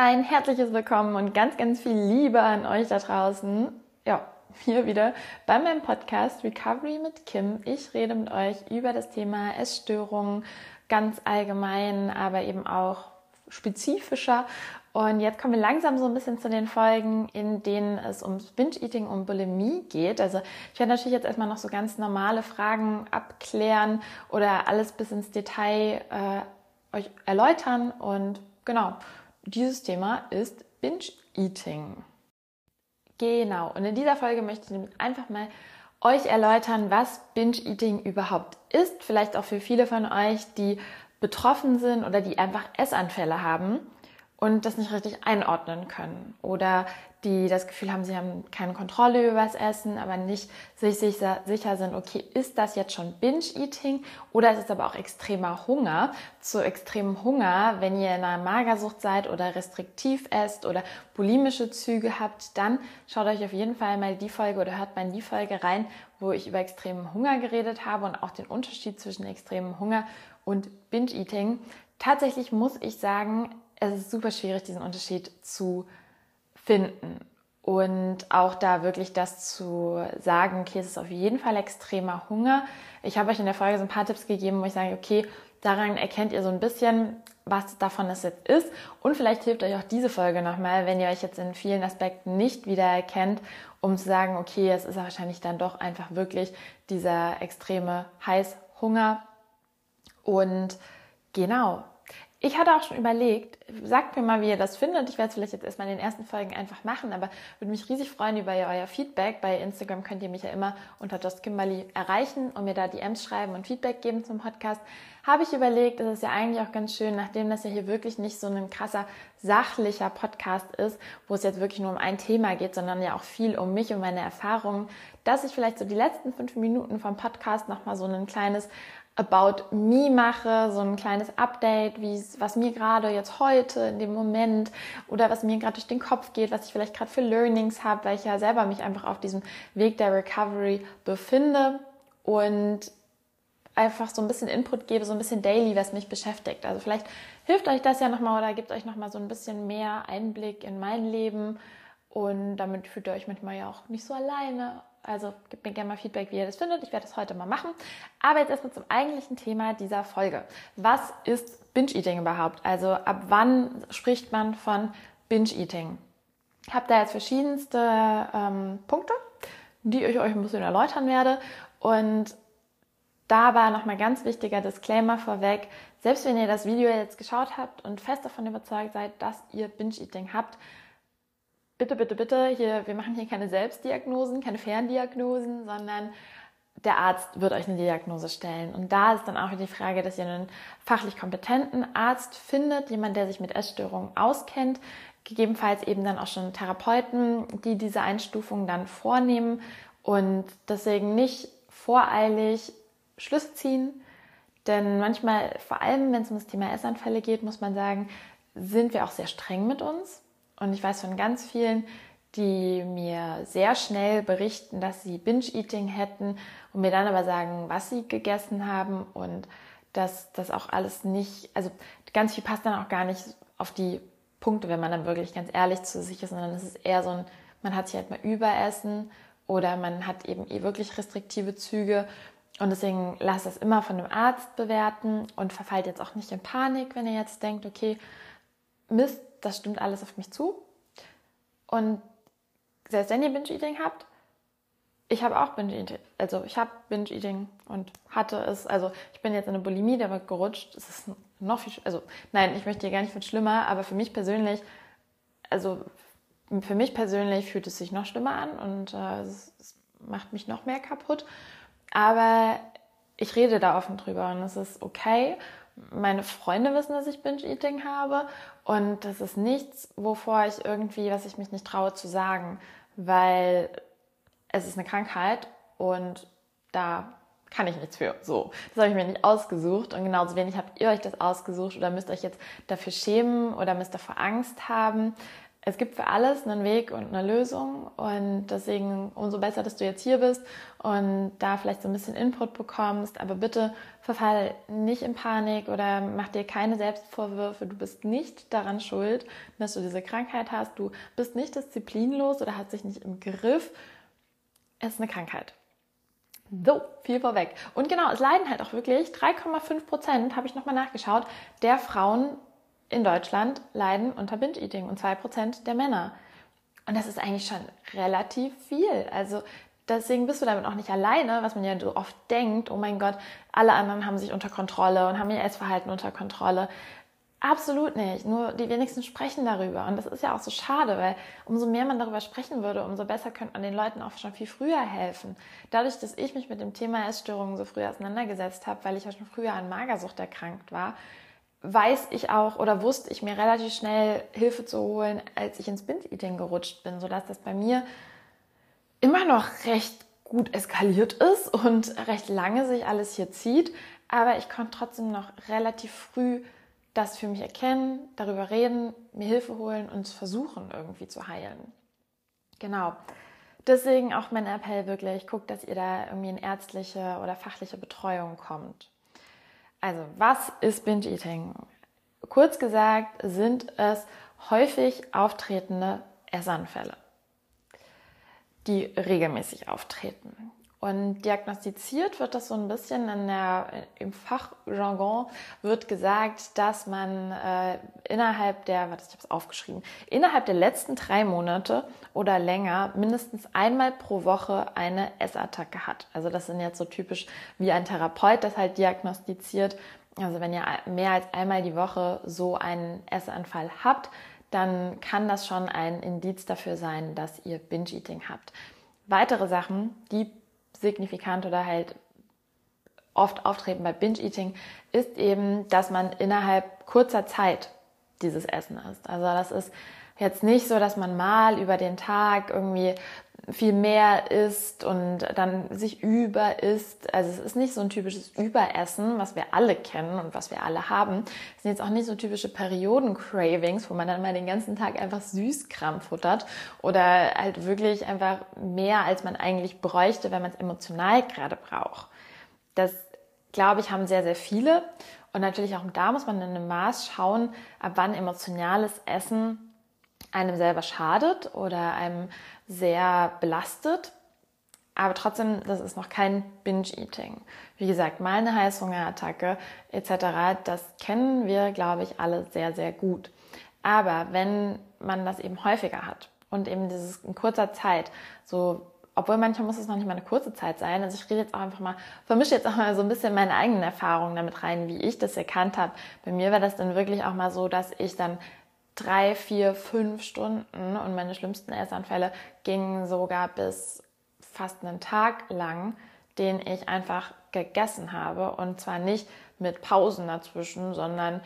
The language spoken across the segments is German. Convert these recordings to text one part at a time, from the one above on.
Ein herzliches Willkommen und ganz, ganz viel Liebe an euch da draußen. Ja, hier wieder bei meinem Podcast Recovery mit Kim. Ich rede mit euch über das Thema Essstörungen ganz allgemein, aber eben auch spezifischer. Und jetzt kommen wir langsam so ein bisschen zu den Folgen, in denen es ums Binge-Eating und Bulimie geht. Also ich werde natürlich jetzt erstmal noch so ganz normale Fragen abklären oder alles bis ins Detail äh, euch erläutern. Und genau, dieses Thema ist Binge-Eating. Genau, und in dieser Folge möchte ich einfach mal euch erläutern, was Binge-Eating überhaupt ist. Vielleicht auch für viele von euch, die betroffen sind oder die einfach Essanfälle haben und das nicht richtig einordnen können oder die das Gefühl haben, sie haben keine Kontrolle über das Essen, aber nicht sich sicher, sind, okay, ist das jetzt schon Binge-Eating oder ist es aber auch extremer Hunger? Zu extremem Hunger, wenn ihr in einer Magersucht seid oder restriktiv esst oder bulimische Züge habt, dann schaut euch auf jeden Fall mal die Folge oder hört mal in die Folge rein, wo ich über extremen Hunger geredet habe und auch den Unterschied zwischen extremem Hunger und Binge-Eating. Tatsächlich muss ich sagen, es ist super schwierig, diesen Unterschied zu finden. Und auch da wirklich das zu sagen, okay, es ist auf jeden Fall extremer Hunger. Ich habe euch in der Folge so ein paar Tipps gegeben, wo ich sage, okay, daran erkennt ihr so ein bisschen, was davon es jetzt ist. Und vielleicht hilft euch auch diese Folge nochmal, wenn ihr euch jetzt in vielen Aspekten nicht wiedererkennt, um zu sagen, okay, es ist wahrscheinlich dann doch einfach wirklich dieser extreme Heißhunger. Und genau, ich hatte auch schon überlegt, sagt mir mal, wie ihr das findet. Ich werde es vielleicht jetzt erstmal in den ersten Folgen einfach machen, aber würde mich riesig freuen über euer Feedback. Bei Instagram könnt ihr mich ja immer unter Just Kimberly erreichen und mir da DMs schreiben und Feedback geben zum Podcast. Habe ich überlegt, es ist ja eigentlich auch ganz schön, nachdem das ja hier wirklich nicht so ein krasser sachlicher Podcast ist, wo es jetzt wirklich nur um ein Thema geht, sondern ja auch viel um mich und meine Erfahrungen, dass ich vielleicht so die letzten fünf Minuten vom Podcast nochmal so ein kleines About Me mache, so ein kleines Update, wie was mir gerade jetzt heute in dem Moment oder was mir gerade durch den Kopf geht, was ich vielleicht gerade für Learnings habe, weil ich ja selber mich einfach auf diesem Weg der Recovery befinde und einfach so ein bisschen Input gebe, so ein bisschen daily, was mich beschäftigt. Also vielleicht hilft euch das ja nochmal oder gibt euch nochmal so ein bisschen mehr Einblick in mein Leben und damit fühlt ihr euch manchmal ja auch nicht so alleine also gebt mir gerne mal Feedback, wie ihr das findet. Ich werde das heute mal machen. Aber jetzt erstmal zum eigentlichen Thema dieser Folge. Was ist Binge-Eating überhaupt? Also ab wann spricht man von Binge-Eating? Ich habe da jetzt verschiedenste ähm, Punkte, die ich euch ein bisschen erläutern werde. Und da war nochmal ganz wichtiger Disclaimer vorweg. Selbst wenn ihr das Video jetzt geschaut habt und fest davon überzeugt seid, dass ihr Binge-Eating habt, bitte, bitte, bitte, hier, wir machen hier keine Selbstdiagnosen, keine Ferndiagnosen, sondern der Arzt wird euch eine Diagnose stellen. Und da ist dann auch die Frage, dass ihr einen fachlich kompetenten Arzt findet, jemand, der sich mit Essstörungen auskennt, gegebenenfalls eben dann auch schon Therapeuten, die diese Einstufung dann vornehmen und deswegen nicht voreilig Schlüsse ziehen. Denn manchmal, vor allem wenn es um das Thema Essanfälle geht, muss man sagen, sind wir auch sehr streng mit uns. Und ich weiß von ganz vielen, die mir sehr schnell berichten, dass sie Binge-Eating hätten und mir dann aber sagen, was sie gegessen haben und dass das auch alles nicht, also ganz viel passt dann auch gar nicht auf die Punkte, wenn man dann wirklich ganz ehrlich zu sich ist, sondern es ist eher so ein, man hat sich halt mal überessen oder man hat eben eh wirklich restriktive Züge. Und deswegen lasst das immer von einem Arzt bewerten und verfallt jetzt auch nicht in Panik, wenn ihr jetzt denkt, okay, Mist, das stimmt alles auf mich zu. Und selbst wenn ihr Binge-Eating habt, ich habe auch Binge-Eating, also ich habe Binge-Eating und hatte es, also ich bin jetzt in eine Bulimie damit gerutscht, es ist noch viel, also nein, ich möchte hier gar nicht viel schlimmer, aber für mich persönlich, also für mich persönlich fühlt es sich noch schlimmer an und äh, es, es macht mich noch mehr kaputt, aber ich rede da offen drüber und es ist okay. Meine Freunde wissen, dass ich Binge-Eating habe und das ist nichts, wovor ich irgendwie, was ich mich nicht traue zu sagen, weil es ist eine Krankheit und da kann ich nichts für. So, das habe ich mir nicht ausgesucht und genauso wenig habt ihr euch das ausgesucht oder müsst euch jetzt dafür schämen oder müsst davor Angst haben. Es gibt für alles einen Weg und eine Lösung und deswegen umso besser, dass du jetzt hier bist und da vielleicht so ein bisschen Input bekommst. Aber bitte verfall nicht in Panik oder mach dir keine Selbstvorwürfe. Du bist nicht daran schuld, dass du diese Krankheit hast. Du bist nicht disziplinlos oder hast dich nicht im Griff. Es ist eine Krankheit. So, viel vorweg. Und genau, es leiden halt auch wirklich 3,5 Prozent, habe ich nochmal nachgeschaut, der Frauen in Deutschland leiden unter Binge-Eating und 2% der Männer. Und das ist eigentlich schon relativ viel. Also deswegen bist du damit auch nicht alleine, was man ja so oft denkt, oh mein Gott, alle anderen haben sich unter Kontrolle und haben ihr Essverhalten unter Kontrolle. Absolut nicht. Nur die wenigsten sprechen darüber. Und das ist ja auch so schade, weil umso mehr man darüber sprechen würde, umso besser könnte man den Leuten auch schon viel früher helfen. Dadurch, dass ich mich mit dem Thema Essstörungen so früh auseinandergesetzt habe, weil ich ja schon früher an Magersucht erkrankt war, weiß ich auch oder wusste ich mir relativ schnell Hilfe zu holen, als ich ins Binge-Eating gerutscht bin, sodass das bei mir immer noch recht gut eskaliert ist und recht lange sich alles hier zieht. Aber ich konnte trotzdem noch relativ früh das für mich erkennen, darüber reden, mir Hilfe holen und versuchen irgendwie zu heilen. Genau. Deswegen auch mein Appell wirklich, guckt, dass ihr da irgendwie in ärztliche oder fachliche Betreuung kommt. Also, was ist Binge Eating? Kurz gesagt sind es häufig auftretende Essanfälle, die regelmäßig auftreten. Und diagnostiziert wird das so ein bisschen in der, im Fachjargon wird gesagt, dass man äh, innerhalb der, warte, ich habe es aufgeschrieben, innerhalb der letzten drei Monate oder länger mindestens einmal pro Woche eine Essattacke hat. Also das sind jetzt so typisch wie ein Therapeut das halt diagnostiziert. Also wenn ihr mehr als einmal die Woche so einen Essanfall habt, dann kann das schon ein Indiz dafür sein, dass ihr Binge-Eating habt. Weitere Sachen, die signifikant oder halt oft auftreten bei Binge-Eating, ist eben, dass man innerhalb kurzer Zeit dieses Essen isst. Also das ist jetzt nicht so, dass man mal über den Tag irgendwie viel mehr isst und dann sich über isst. Also es ist nicht so ein typisches Überessen, was wir alle kennen und was wir alle haben. Es sind jetzt auch nicht so typische Perioden-Cravings, wo man dann mal den ganzen Tag einfach Süßkram futtert oder halt wirklich einfach mehr, als man eigentlich bräuchte, wenn man es emotional gerade braucht. Das, glaube ich, haben sehr, sehr viele. Und natürlich auch da muss man in einem Maß schauen, ab wann emotionales Essen einem selber schadet oder einem sehr belastet. Aber trotzdem, das ist noch kein Binge-Eating. Wie gesagt, mal eine Heißhungerattacke etc., das kennen wir, glaube ich, alle sehr, sehr gut. Aber wenn man das eben häufiger hat und eben dieses in kurzer Zeit, so, obwohl manchmal muss es noch nicht mal eine kurze Zeit sein, also ich rede jetzt auch einfach mal, vermische jetzt auch mal so ein bisschen meine eigenen Erfahrungen damit rein, wie ich das erkannt habe. Bei mir war das dann wirklich auch mal so, dass ich dann drei, vier, fünf Stunden und meine schlimmsten Essanfälle gingen sogar bis fast einen Tag lang, den ich einfach gegessen habe und zwar nicht mit Pausen dazwischen, sondern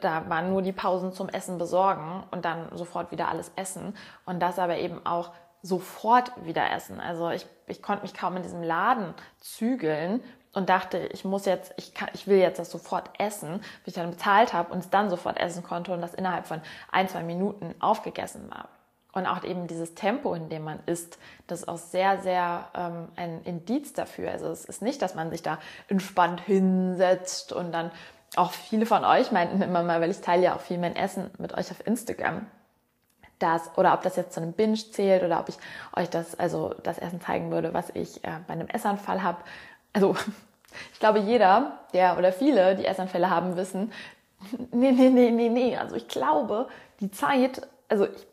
da waren nur die Pausen zum Essen besorgen und dann sofort wieder alles essen und das aber eben auch sofort wieder essen. Also ich, ich konnte mich kaum in diesem Laden zügeln und dachte, ich muss jetzt, ich, kann, ich will jetzt das sofort essen, bis ich dann bezahlt habe und es dann sofort essen konnte und das innerhalb von ein, zwei Minuten aufgegessen war. Und auch eben dieses Tempo, in dem man isst, das ist auch sehr, sehr ähm, ein Indiz dafür. Also es ist nicht, dass man sich da entspannt hinsetzt und dann auch viele von euch meinten immer mal, weil ich teile ja auch viel mein Essen mit euch auf Instagram, dass, oder ob das jetzt zu einem Binge zählt oder ob ich euch das, also das Essen zeigen würde, was ich äh, bei einem Essanfall habe also ich glaube, jeder, der oder viele, die Essanfälle haben, wissen, nee, nee, nee, nee, nee. Also ich glaube, die Zeit, also ich,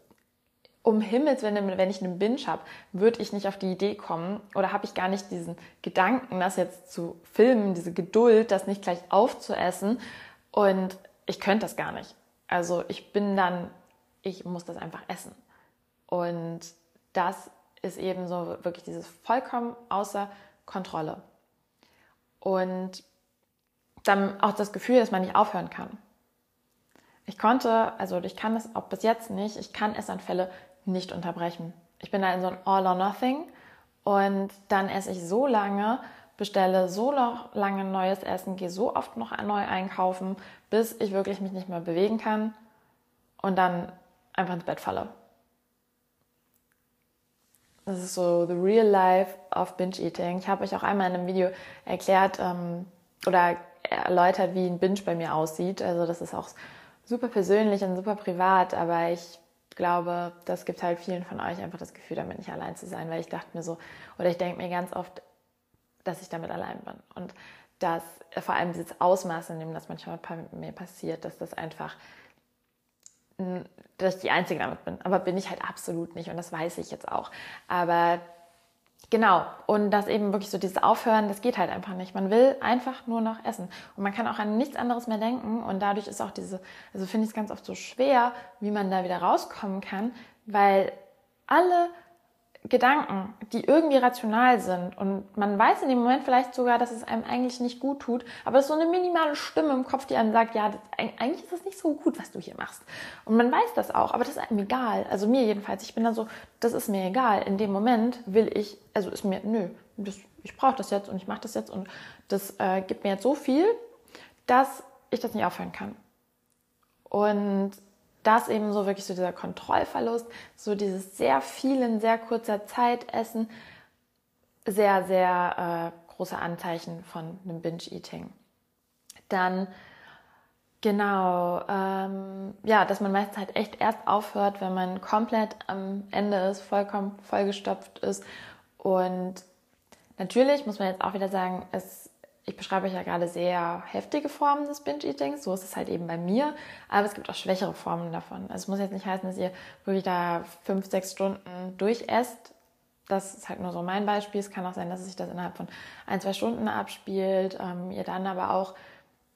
um Himmels Willen, wenn ich einen Binge habe, würde ich nicht auf die Idee kommen oder habe ich gar nicht diesen Gedanken, das jetzt zu filmen, diese Geduld, das nicht gleich aufzuessen. Und ich könnte das gar nicht. Also ich bin dann, ich muss das einfach essen. Und das ist eben so wirklich dieses vollkommen außer Kontrolle und dann auch das Gefühl, dass man nicht aufhören kann. Ich konnte, also ich kann es auch bis jetzt nicht, ich kann Essanfälle nicht unterbrechen. Ich bin da in so ein All or Nothing und dann esse ich so lange, bestelle so lange neues Essen, gehe so oft noch neu einkaufen, bis ich wirklich mich nicht mehr bewegen kann und dann einfach ins Bett falle. Das ist so the real life of Binge Eating. Ich habe euch auch einmal in einem Video erklärt ähm, oder erläutert, wie ein Binge bei mir aussieht. Also das ist auch super persönlich und super privat, aber ich glaube, das gibt halt vielen von euch einfach das Gefühl, damit nicht allein zu sein, weil ich dachte mir so, oder ich denke mir ganz oft, dass ich damit allein bin. Und dass vor allem dieses Ausmaß, in dem das manchmal bei mir passiert, dass das einfach, dass ich die Einzige damit bin. Aber bin ich halt absolut nicht und das weiß ich jetzt auch. Aber Genau. Und das eben wirklich so dieses Aufhören, das geht halt einfach nicht. Man will einfach nur noch essen. Und man kann auch an nichts anderes mehr denken. Und dadurch ist auch diese, also finde ich es ganz oft so schwer, wie man da wieder rauskommen kann, weil alle Gedanken, die irgendwie rational sind und man weiß in dem Moment vielleicht sogar, dass es einem eigentlich nicht gut tut, aber es ist so eine minimale Stimme im Kopf, die einem sagt, ja, das, eigentlich ist das nicht so gut, was du hier machst. Und man weiß das auch, aber das ist einem egal. Also mir jedenfalls, ich bin da so, das ist mir egal. In dem Moment will ich, also ist mir, nö, das, ich brauche das jetzt und ich mache das jetzt und das äh, gibt mir jetzt so viel, dass ich das nicht aufhören kann. Und das eben so wirklich so dieser Kontrollverlust, so dieses sehr viel in sehr kurzer Zeit essen, sehr, sehr äh, große Anzeichen von einem Binge-Eating. Dann genau, ähm, ja, dass man meistens halt echt erst aufhört, wenn man komplett am Ende ist, vollkommen vollgestopft ist. Und natürlich muss man jetzt auch wieder sagen, es ich beschreibe euch ja gerade sehr heftige Formen des Binge-Eatings, so ist es halt eben bei mir, aber es gibt auch schwächere Formen davon. Also es muss jetzt nicht heißen, dass ihr wirklich da fünf, sechs Stunden durchesst. Das ist halt nur so mein Beispiel. Es kann auch sein, dass sich das innerhalb von ein, zwei Stunden abspielt, ähm, ihr dann aber auch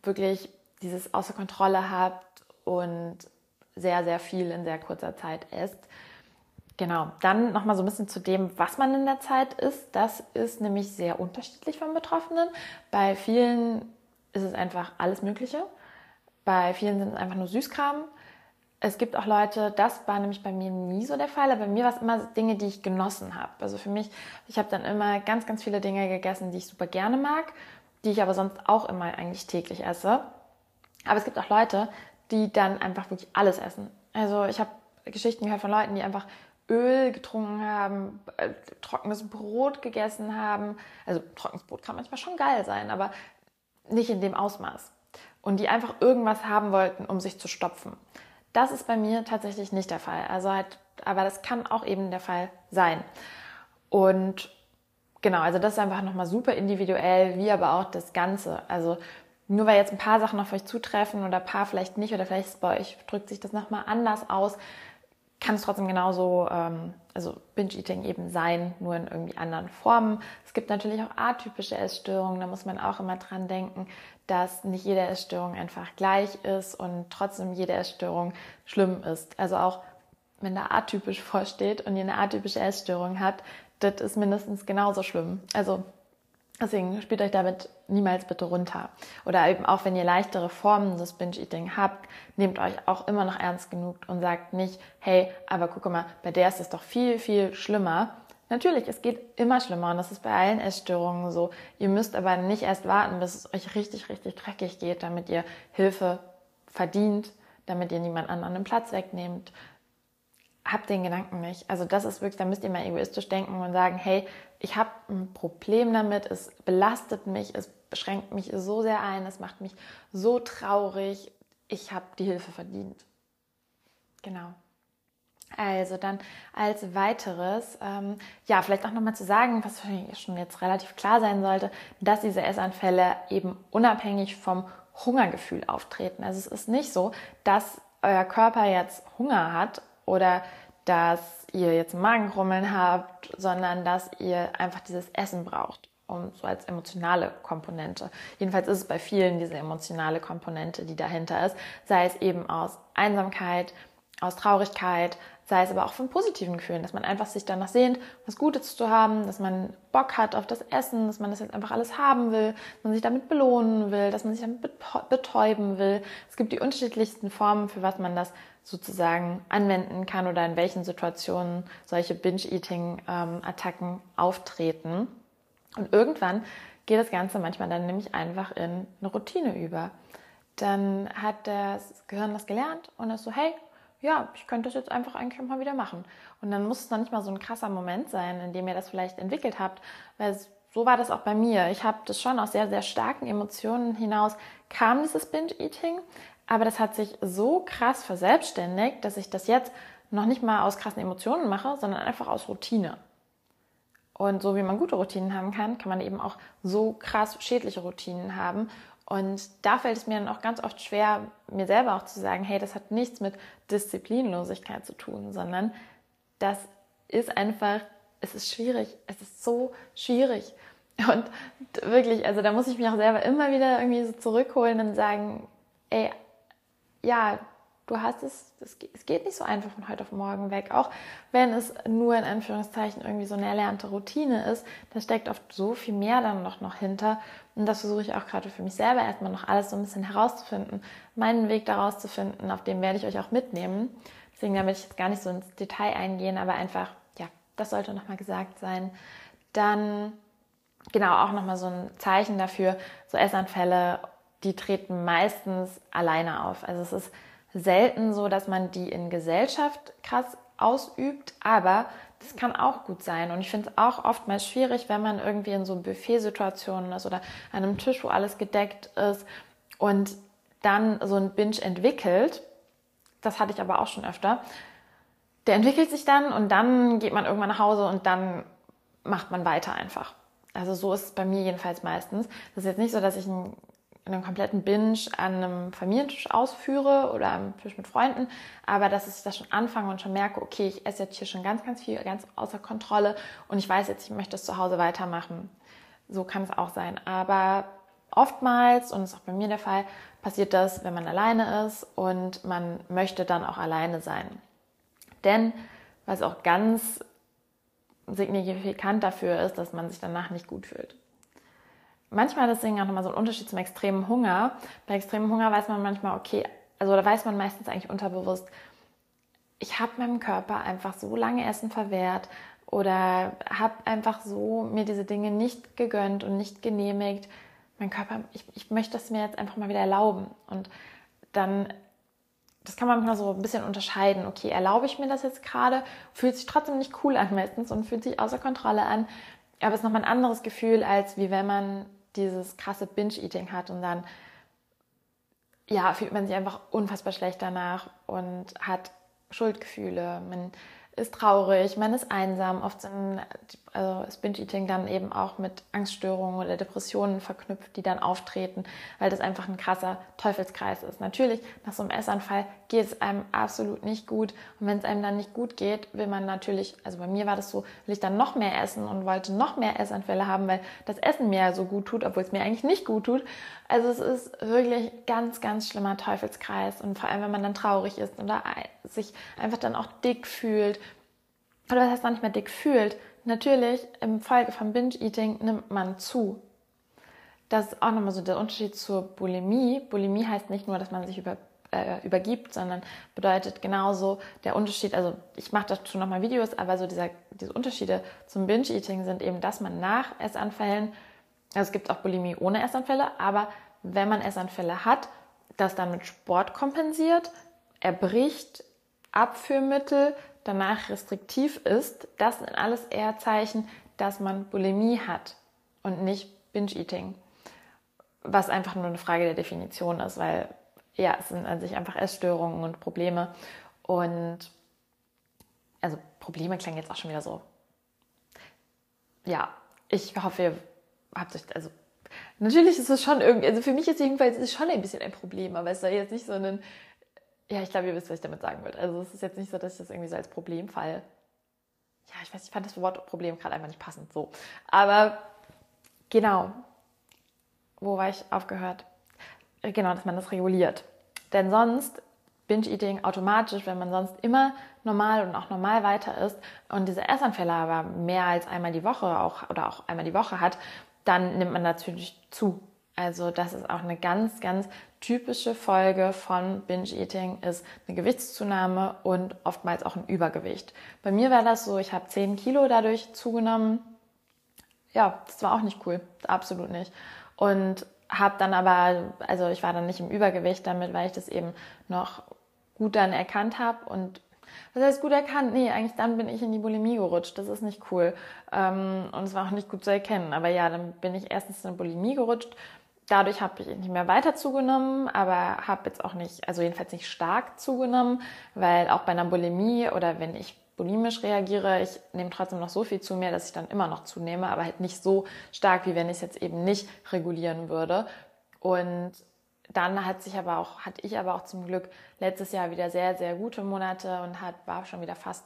wirklich dieses außer Kontrolle habt und sehr, sehr viel in sehr kurzer Zeit esst. Genau, dann nochmal so ein bisschen zu dem, was man in der Zeit isst. Das ist nämlich sehr unterschiedlich von Betroffenen. Bei vielen ist es einfach alles Mögliche. Bei vielen sind es einfach nur Süßkram. Es gibt auch Leute, das war nämlich bei mir nie so der Fall, aber bei mir war es immer Dinge, die ich genossen habe. Also für mich, ich habe dann immer ganz, ganz viele Dinge gegessen, die ich super gerne mag, die ich aber sonst auch immer eigentlich täglich esse. Aber es gibt auch Leute, die dann einfach wirklich alles essen. Also ich habe Geschichten gehört von Leuten, die einfach Öl getrunken haben, äh, trockenes Brot gegessen haben. Also trockenes Brot kann manchmal schon geil sein, aber nicht in dem Ausmaß. Und die einfach irgendwas haben wollten, um sich zu stopfen. Das ist bei mir tatsächlich nicht der Fall. Also halt, aber das kann auch eben der Fall sein. Und genau, also das ist einfach nochmal super individuell, wie aber auch das Ganze. Also nur weil jetzt ein paar Sachen auf euch zutreffen oder ein paar vielleicht nicht oder vielleicht bei euch drückt sich das nochmal anders aus, kann es trotzdem genauso, ähm, also Binge-Eating eben sein, nur in irgendwie anderen Formen. Es gibt natürlich auch atypische Essstörungen, da muss man auch immer dran denken, dass nicht jede Essstörung einfach gleich ist und trotzdem jede Essstörung schlimm ist. Also auch wenn da atypisch vorsteht und ihr eine atypische Essstörung habt, das ist mindestens genauso schlimm. Also Deswegen spielt euch damit niemals bitte runter. Oder eben auch wenn ihr leichtere Formen des Binge-Eating habt, nehmt euch auch immer noch ernst genug und sagt nicht, hey, aber guck mal, bei der ist es doch viel, viel schlimmer. Natürlich, es geht immer schlimmer und das ist bei allen Essstörungen so. Ihr müsst aber nicht erst warten, bis es euch richtig, richtig dreckig geht, damit ihr Hilfe verdient, damit ihr niemand anderen den Platz wegnehmt, habt den Gedanken nicht. Also das ist wirklich, da müsst ihr mal egoistisch denken und sagen, hey, ich habe ein Problem damit, es belastet mich, es beschränkt mich so sehr ein, es macht mich so traurig, ich habe die Hilfe verdient. Genau. Also dann als weiteres, ähm, ja, vielleicht auch nochmal zu sagen, was schon jetzt relativ klar sein sollte, dass diese Essanfälle eben unabhängig vom Hungergefühl auftreten. Also es ist nicht so, dass euer Körper jetzt Hunger hat oder dass ihr jetzt Magenkrummeln habt, sondern dass ihr einfach dieses Essen braucht, um so als emotionale Komponente. Jedenfalls ist es bei vielen diese emotionale Komponente, die dahinter ist, sei es eben aus Einsamkeit, aus Traurigkeit, sei es aber auch von positiven Gefühlen, dass man einfach sich danach sehnt, was Gutes zu haben, dass man Bock hat auf das Essen, dass man das jetzt einfach alles haben will, dass man sich damit belohnen will, dass man sich damit betäuben will. Es gibt die unterschiedlichsten Formen, für was man das sozusagen anwenden kann oder in welchen Situationen solche Binge-Eating-Attacken ähm, auftreten. Und irgendwann geht das Ganze manchmal dann nämlich einfach in eine Routine über. Dann hat das Gehirn das gelernt und ist so, hey, ja, ich könnte das jetzt einfach eigentlich mal wieder machen. Und dann muss es noch nicht mal so ein krasser Moment sein, in dem ihr das vielleicht entwickelt habt, weil so war das auch bei mir. Ich habe das schon aus sehr, sehr starken Emotionen hinaus kam dieses Binge-Eating, aber das hat sich so krass verselbstständigt, dass ich das jetzt noch nicht mal aus krassen Emotionen mache, sondern einfach aus Routine. Und so wie man gute Routinen haben kann, kann man eben auch so krass schädliche Routinen haben. Und da fällt es mir dann auch ganz oft schwer, mir selber auch zu sagen, hey, das hat nichts mit Disziplinlosigkeit zu tun, sondern das ist einfach, es ist schwierig, es ist so schwierig. Und wirklich, also da muss ich mich auch selber immer wieder irgendwie so zurückholen und sagen, ey, ja, du hast es, es geht nicht so einfach von heute auf morgen weg. Auch wenn es nur in Anführungszeichen irgendwie so eine erlernte Routine ist, da steckt oft so viel mehr dann noch, noch hinter. Und das versuche ich auch gerade für mich selber erstmal noch alles so ein bisschen herauszufinden, meinen Weg daraus zu finden, auf dem werde ich euch auch mitnehmen. Deswegen damit ich jetzt gar nicht so ins Detail eingehen, aber einfach, ja, das sollte nochmal gesagt sein. Dann genau auch nochmal so ein Zeichen dafür, so Essanfälle, die treten meistens alleine auf. Also es ist selten so, dass man die in Gesellschaft krass ausübt, aber das kann auch gut sein. Und ich finde es auch oftmals schwierig, wenn man irgendwie in so Buffet-Situationen ist oder an einem Tisch, wo alles gedeckt ist und dann so ein Binge entwickelt. Das hatte ich aber auch schon öfter. Der entwickelt sich dann und dann geht man irgendwann nach Hause und dann macht man weiter einfach. Also so ist es bei mir jedenfalls meistens. Das ist jetzt nicht so, dass ich einen, einen kompletten Binge an einem Familientisch ausführe oder am Tisch mit Freunden, aber dass ich das schon anfange und schon merke, okay, ich esse jetzt hier schon ganz, ganz viel, ganz außer Kontrolle und ich weiß jetzt, ich möchte es zu Hause weitermachen. So kann es auch sein. Aber oftmals, und das ist auch bei mir der Fall, passiert das, wenn man alleine ist und man möchte dann auch alleine sein. Denn was auch ganz signifikant dafür ist, dass man sich danach nicht gut fühlt. Manchmal deswegen auch nochmal so ein Unterschied zum extremen Hunger. Bei extremem Hunger weiß man manchmal, okay, also da weiß man meistens eigentlich unterbewusst, ich habe meinem Körper einfach so lange Essen verwehrt oder habe einfach so mir diese Dinge nicht gegönnt und nicht genehmigt. Mein Körper, ich, ich möchte das mir jetzt einfach mal wieder erlauben. Und dann das kann man manchmal so ein bisschen unterscheiden. Okay, erlaube ich mir das jetzt gerade? Fühlt sich trotzdem nicht cool an meistens und fühlt sich außer Kontrolle an. Aber es ist nochmal ein anderes Gefühl, als wie wenn man dieses krasse Binge-Eating hat und dann, ja, fühlt man sich einfach unfassbar schlecht danach und hat Schuldgefühle. Man ist traurig, man ist einsam. Oft sind, also ist Binge-Eating dann eben auch mit Angststörungen oder Depressionen verknüpft, die dann auftreten, weil das einfach ein krasser Teufelskreis ist. Natürlich, nach so einem Essanfall geht es einem absolut nicht gut. Und wenn es einem dann nicht gut geht, will man natürlich, also bei mir war das so, will ich dann noch mehr essen und wollte noch mehr Essanfälle haben, weil das Essen mir so gut tut, obwohl es mir eigentlich nicht gut tut. Also es ist wirklich ganz, ganz schlimmer Teufelskreis. Und vor allem, wenn man dann traurig ist oder sich einfach dann auch dick fühlt oder was heißt noch nicht mehr dick fühlt, natürlich im Folge vom Binge-Eating nimmt man zu. Das ist auch nochmal so der Unterschied zur Bulimie. Bulimie heißt nicht nur, dass man sich über, äh, übergibt, sondern bedeutet genauso der Unterschied, also ich mache dazu nochmal Videos, aber so dieser, diese Unterschiede zum Binge-Eating sind eben, dass man nach Essanfällen, also es gibt auch Bulimie ohne Essanfälle, aber wenn man Essanfälle hat, das dann mit Sport kompensiert, erbricht Abführmittel, danach restriktiv ist, das sind alles eher Zeichen, dass man Bulimie hat und nicht Binge-Eating. Was einfach nur eine Frage der Definition ist, weil ja, es sind an sich einfach Essstörungen und Probleme. Und also Probleme klingen jetzt auch schon wieder so. Ja, ich hoffe, ihr habt euch, also natürlich ist es schon irgendwie, also für mich ist jedenfalls ist schon ein bisschen ein Problem, aber es soll jetzt nicht so ein ja, ich glaube, ihr wisst, was ich damit sagen will. Also es ist jetzt nicht so, dass ich das irgendwie so als Problemfall. Ja, ich weiß, ich fand das Wort Problem gerade einfach nicht passend. So. Aber genau. Wo war ich aufgehört? Äh, genau, dass man das reguliert. Denn sonst Binge-Eating automatisch, wenn man sonst immer normal und auch normal weiter ist und diese Essanfälle aber mehr als einmal die Woche auch oder auch einmal die Woche hat, dann nimmt man natürlich zu. Also das ist auch eine ganz, ganz typische Folge von Binge-Eating ist eine Gewichtszunahme und oftmals auch ein Übergewicht. Bei mir war das so, ich habe 10 Kilo dadurch zugenommen. Ja, das war auch nicht cool, absolut nicht. Und habe dann aber, also ich war dann nicht im Übergewicht damit, weil ich das eben noch gut dann erkannt habe und was heißt gut erkannt? Nee, eigentlich dann bin ich in die Bulimie gerutscht. Das ist nicht cool. Ähm, und es war auch nicht gut zu erkennen. Aber ja, dann bin ich erstens in die Bulimie gerutscht. Dadurch habe ich nicht mehr weiter zugenommen, aber habe jetzt auch nicht, also jedenfalls nicht stark zugenommen, weil auch bei einer Bulimie oder wenn ich bulimisch reagiere, ich nehme trotzdem noch so viel zu mir, dass ich dann immer noch zunehme, aber halt nicht so stark, wie wenn ich es jetzt eben nicht regulieren würde. Und dann hat sich aber auch, hatte ich aber auch zum Glück letztes Jahr wieder sehr, sehr gute Monate und hat, war schon wieder fast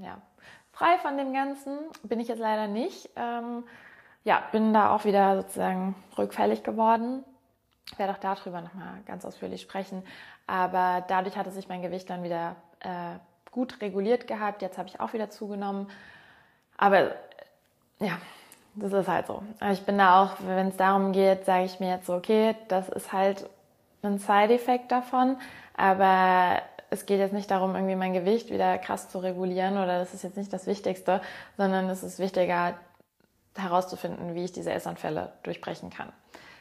ja, frei von dem Ganzen. Bin ich jetzt leider nicht. Ähm, ja, bin da auch wieder sozusagen rückfällig geworden. Ich werde auch darüber nochmal ganz ausführlich sprechen. Aber dadurch hatte sich mein Gewicht dann wieder äh, gut reguliert gehabt. Jetzt habe ich auch wieder zugenommen. Aber ja, das ist halt so. Ich bin da auch, wenn es darum geht, sage ich mir jetzt so, okay, das ist halt ein Side-Effekt davon, aber es geht jetzt nicht darum, irgendwie mein Gewicht wieder krass zu regulieren oder das ist jetzt nicht das Wichtigste, sondern es ist wichtiger herauszufinden, wie ich diese Essanfälle durchbrechen kann.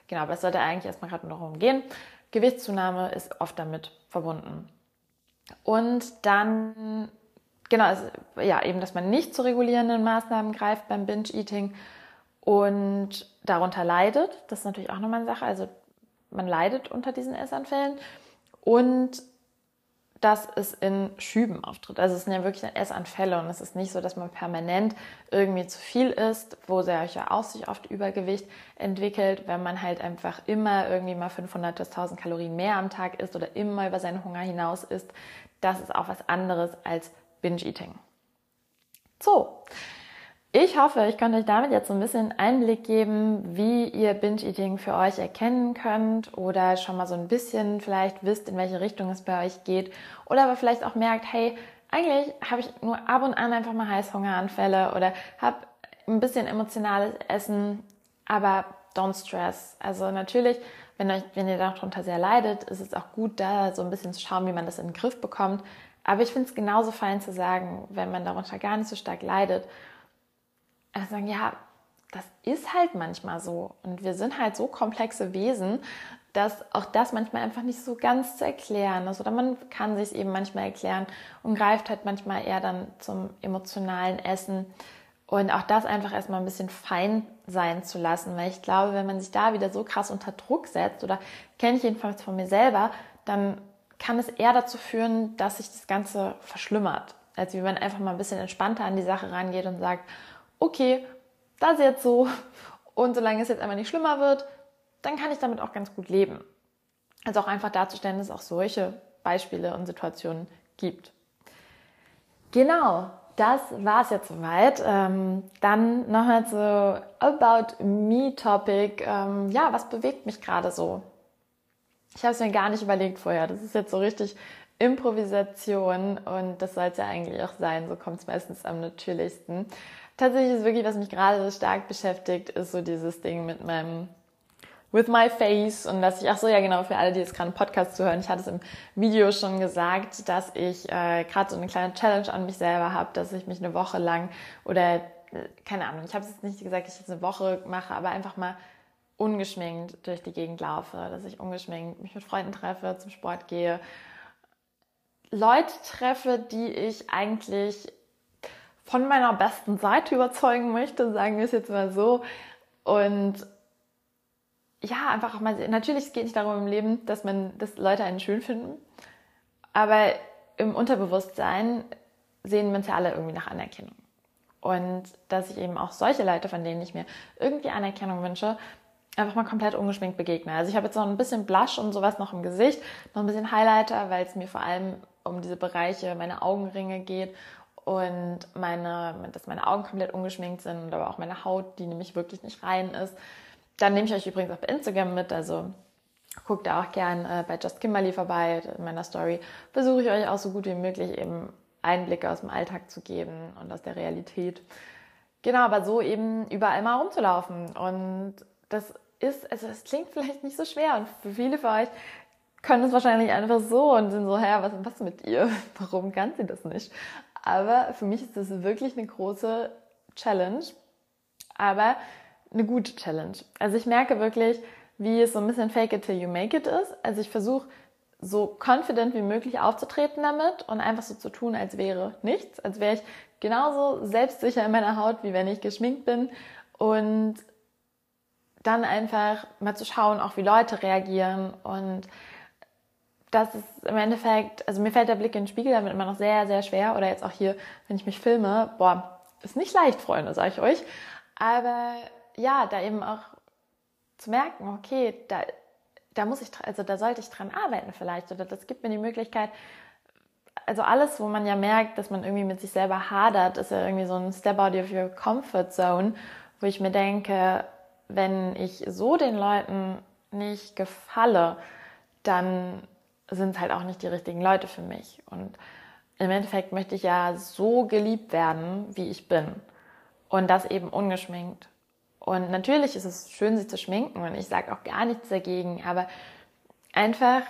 Genau, aber es sollte eigentlich erstmal gerade nur darum gehen. Gewichtszunahme ist oft damit verbunden. Und dann, genau, also, ja, eben, dass man nicht zu regulierenden Maßnahmen greift beim Binge-Eating und darunter leidet. Das ist natürlich auch nochmal eine Sache. Also man leidet unter diesen Essanfällen und dass es in Schüben auftritt. Also es sind ja wirklich Essanfälle und es ist nicht so, dass man permanent irgendwie zu viel isst, wo sehr ja auch sich oft Übergewicht entwickelt, wenn man halt einfach immer irgendwie mal 500 bis 1000 Kalorien mehr am Tag isst oder immer über seinen Hunger hinaus isst. Das ist auch was anderes als Binge-Eating. So, ich hoffe, ich konnte euch damit jetzt so ein bisschen Einblick geben, wie ihr Binge-Eating für euch erkennen könnt oder schon mal so ein bisschen vielleicht wisst, in welche Richtung es bei euch geht oder aber vielleicht auch merkt, hey, eigentlich habe ich nur ab und an einfach mal Heißhungeranfälle oder habe ein bisschen emotionales Essen, aber don't stress. Also natürlich, wenn, euch, wenn ihr darunter sehr leidet, ist es auch gut, da so ein bisschen zu schauen, wie man das in den Griff bekommt. Aber ich finde es genauso fein zu sagen, wenn man darunter gar nicht so stark leidet also sagen, ja, das ist halt manchmal so. Und wir sind halt so komplexe Wesen, dass auch das manchmal einfach nicht so ganz zu erklären ist. Oder man kann sich eben manchmal erklären und greift halt manchmal eher dann zum emotionalen Essen. Und auch das einfach erstmal ein bisschen fein sein zu lassen, weil ich glaube, wenn man sich da wieder so krass unter Druck setzt, oder kenne ich jedenfalls von mir selber, dann kann es eher dazu führen, dass sich das Ganze verschlimmert, als wie man einfach mal ein bisschen entspannter an die Sache rangeht und sagt, okay, das ist jetzt so und solange es jetzt einfach nicht schlimmer wird, dann kann ich damit auch ganz gut leben. Also auch einfach darzustellen, dass es auch solche Beispiele und Situationen gibt. Genau, das war es jetzt soweit. Ähm, dann nochmal zu About Me Topic. Ähm, ja, was bewegt mich gerade so? Ich habe es mir gar nicht überlegt vorher. Das ist jetzt so richtig Improvisation und das soll es ja eigentlich auch sein. So kommt es meistens am natürlichsten. Tatsächlich ist wirklich, was mich gerade so stark beschäftigt, ist so dieses Ding mit meinem with my face. Und dass ich, ach so, ja genau, für alle, die jetzt gerade einen Podcast zuhören, ich hatte es im Video schon gesagt, dass ich äh, gerade so eine kleine Challenge an mich selber habe, dass ich mich eine Woche lang oder, äh, keine Ahnung, ich habe es jetzt nicht gesagt, dass ich jetzt eine Woche mache, aber einfach mal ungeschminkt durch die Gegend laufe, dass ich ungeschminkt mich mit Freunden treffe, zum Sport gehe, Leute treffe, die ich eigentlich von meiner besten Seite überzeugen möchte, sagen wir es jetzt mal so. Und ja, einfach auch mal, natürlich es geht nicht darum im Leben, dass man, dass Leute einen schön finden, aber im Unterbewusstsein sehen wir uns ja alle irgendwie nach Anerkennung. Und dass ich eben auch solche Leute, von denen ich mir irgendwie Anerkennung wünsche, einfach mal komplett ungeschminkt begegne. Also ich habe jetzt noch ein bisschen Blush und sowas noch im Gesicht, noch ein bisschen Highlighter, weil es mir vor allem um diese Bereiche, meine Augenringe geht und meine, dass meine Augen komplett ungeschminkt sind und aber auch meine Haut, die nämlich wirklich nicht rein ist. Dann nehme ich euch übrigens auch bei Instagram mit, also guckt da auch gern äh, bei Just Kimberly vorbei. In meiner Story versuche ich euch auch so gut wie möglich eben Einblicke aus dem Alltag zu geben und aus der Realität. Genau, aber so eben überall mal rumzulaufen. Und das ist, also es klingt vielleicht nicht so schwer und für viele von euch können es wahrscheinlich einfach so und sind so, hä, was, was mit ihr? Warum kann sie das nicht? Aber für mich ist das wirklich eine große Challenge, aber eine gute Challenge. Also ich merke wirklich, wie es so ein bisschen fake it till you make it ist. Also ich versuche so confident wie möglich aufzutreten damit und einfach so zu tun, als wäre nichts, als wäre ich genauso selbstsicher in meiner Haut, wie wenn ich geschminkt bin und dann einfach mal zu schauen, auch wie Leute reagieren und das ist im Endeffekt, also mir fällt der Blick in den Spiegel damit immer noch sehr, sehr schwer. Oder jetzt auch hier, wenn ich mich filme, boah, ist nicht leicht, Freunde, sage ich euch, aber ja, da eben auch zu merken, okay, da da muss ich, also da sollte ich dran arbeiten vielleicht. Oder das gibt mir die Möglichkeit, also alles, wo man ja merkt, dass man irgendwie mit sich selber hadert, ist ja irgendwie so ein Step out of your comfort zone, wo ich mir denke, wenn ich so den Leuten nicht gefalle, dann sind es halt auch nicht die richtigen Leute für mich. Und im Endeffekt möchte ich ja so geliebt werden, wie ich bin. Und das eben ungeschminkt. Und natürlich ist es schön, sich zu schminken und ich sage auch gar nichts dagegen, aber einfach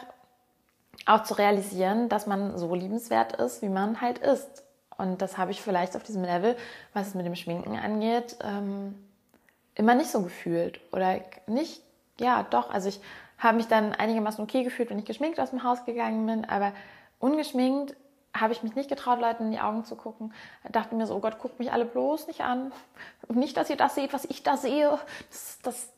auch zu realisieren, dass man so liebenswert ist, wie man halt ist. Und das habe ich vielleicht auf diesem Level, was es mit dem Schminken angeht, ähm, immer nicht so gefühlt. Oder nicht, ja, doch. Also ich habe mich dann einigermaßen okay gefühlt, wenn ich geschminkt aus dem Haus gegangen bin, aber ungeschminkt habe ich mich nicht getraut, Leuten in die Augen zu gucken. Dachte mir so, oh Gott, guckt mich alle bloß nicht an. Nicht, dass ihr das seht, was ich da sehe. Das, das,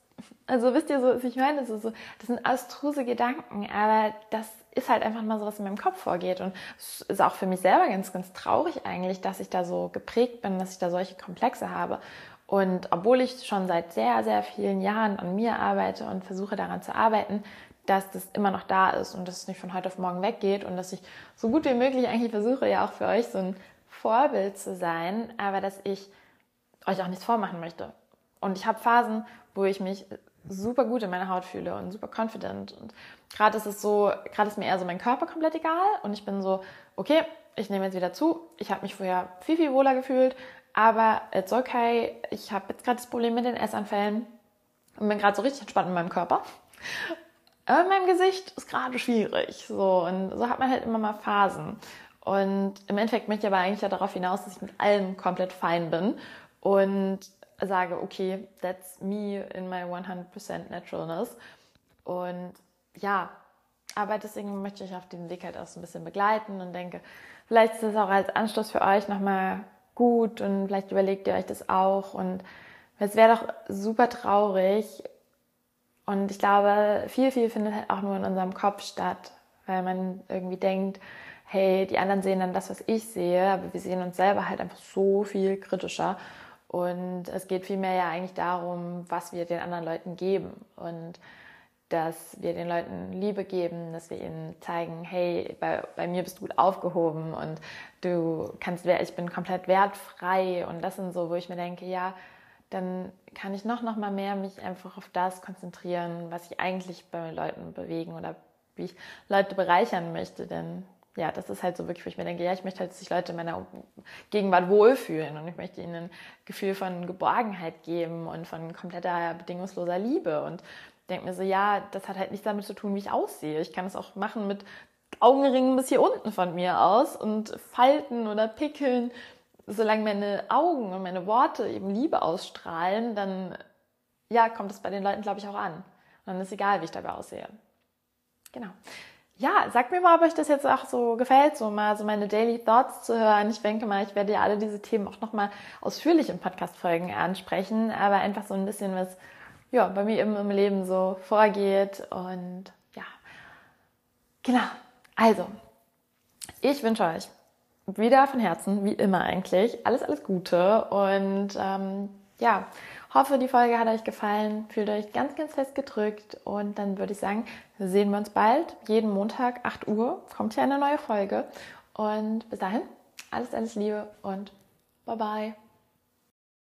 also wisst ihr so, ich meine, das, so, das sind abstruse Gedanken, aber das ist halt einfach mal so, was in meinem Kopf vorgeht. Und es ist auch für mich selber ganz, ganz traurig eigentlich, dass ich da so geprägt bin, dass ich da solche Komplexe habe. Und obwohl ich schon seit sehr, sehr vielen Jahren an mir arbeite und versuche daran zu arbeiten, dass das immer noch da ist und dass es nicht von heute auf morgen weggeht und dass ich so gut wie möglich eigentlich versuche, ja auch für euch so ein Vorbild zu sein, aber dass ich euch auch nichts vormachen möchte. Und ich habe Phasen, wo ich mich super gut in meiner Haut fühle und super confident. Und gerade ist es so, gerade ist mir eher so mein Körper komplett egal und ich bin so, okay, ich nehme jetzt wieder zu. Ich habe mich vorher viel, viel wohler gefühlt, aber it's okay. Ich habe jetzt gerade das Problem mit den Essanfällen und bin gerade so richtig entspannt in meinem Körper. Aber in meinem Gesicht ist gerade schwierig. So, und so hat man halt immer mal Phasen. Und im Endeffekt möchte ich aber eigentlich ja darauf hinaus, dass ich mit allem komplett fein bin und sage, okay, that's me in my 100% naturalness. Und ja, aber deswegen möchte ich auf dem Weg halt auch so ein bisschen begleiten und denke, vielleicht ist das auch als Anstoß für euch nochmal gut und vielleicht überlegt ihr euch das auch. Und es wäre doch super traurig, und ich glaube, viel, viel findet halt auch nur in unserem Kopf statt, weil man irgendwie denkt, hey, die anderen sehen dann das, was ich sehe, aber wir sehen uns selber halt einfach so viel kritischer. Und es geht vielmehr ja eigentlich darum, was wir den anderen Leuten geben. Und dass wir den Leuten Liebe geben, dass wir ihnen zeigen, hey, bei, bei mir bist du gut aufgehoben und du kannst, ich bin komplett wertfrei und das sind so, wo ich mir denke, ja, dann kann ich noch, noch mal mehr mich einfach auf das konzentrieren, was ich eigentlich bei Leuten bewegen oder wie ich Leute bereichern möchte. Denn ja, das ist halt so wirklich, wo ich mir denke, ja, ich möchte halt, dass sich Leute in meiner Gegenwart wohlfühlen und ich möchte ihnen ein Gefühl von Geborgenheit geben und von kompletter bedingungsloser Liebe und denke mir so, ja, das hat halt nichts damit zu tun, wie ich aussehe. Ich kann es auch machen mit Augenringen bis hier unten von mir aus und Falten oder Pickeln solange meine Augen und meine Worte eben Liebe ausstrahlen, dann ja, kommt es bei den Leuten, glaube ich, auch an. Und dann ist egal, wie ich dabei aussehe. Genau. Ja, sagt mir mal, ob euch das jetzt auch so gefällt, so mal so meine Daily Thoughts zu hören. Ich denke mal, ich werde ja alle diese Themen auch nochmal ausführlich in Podcast-Folgen ansprechen, aber einfach so ein bisschen, was ja, bei mir eben im Leben so vorgeht und ja, genau. Also, ich wünsche euch wieder von Herzen, wie immer eigentlich. Alles, alles Gute und ähm, ja, hoffe, die Folge hat euch gefallen. Fühlt euch ganz, ganz fest gedrückt und dann würde ich sagen, sehen wir uns bald. Jeden Montag, 8 Uhr, kommt hier eine neue Folge. Und bis dahin, alles, alles Liebe und bye bye.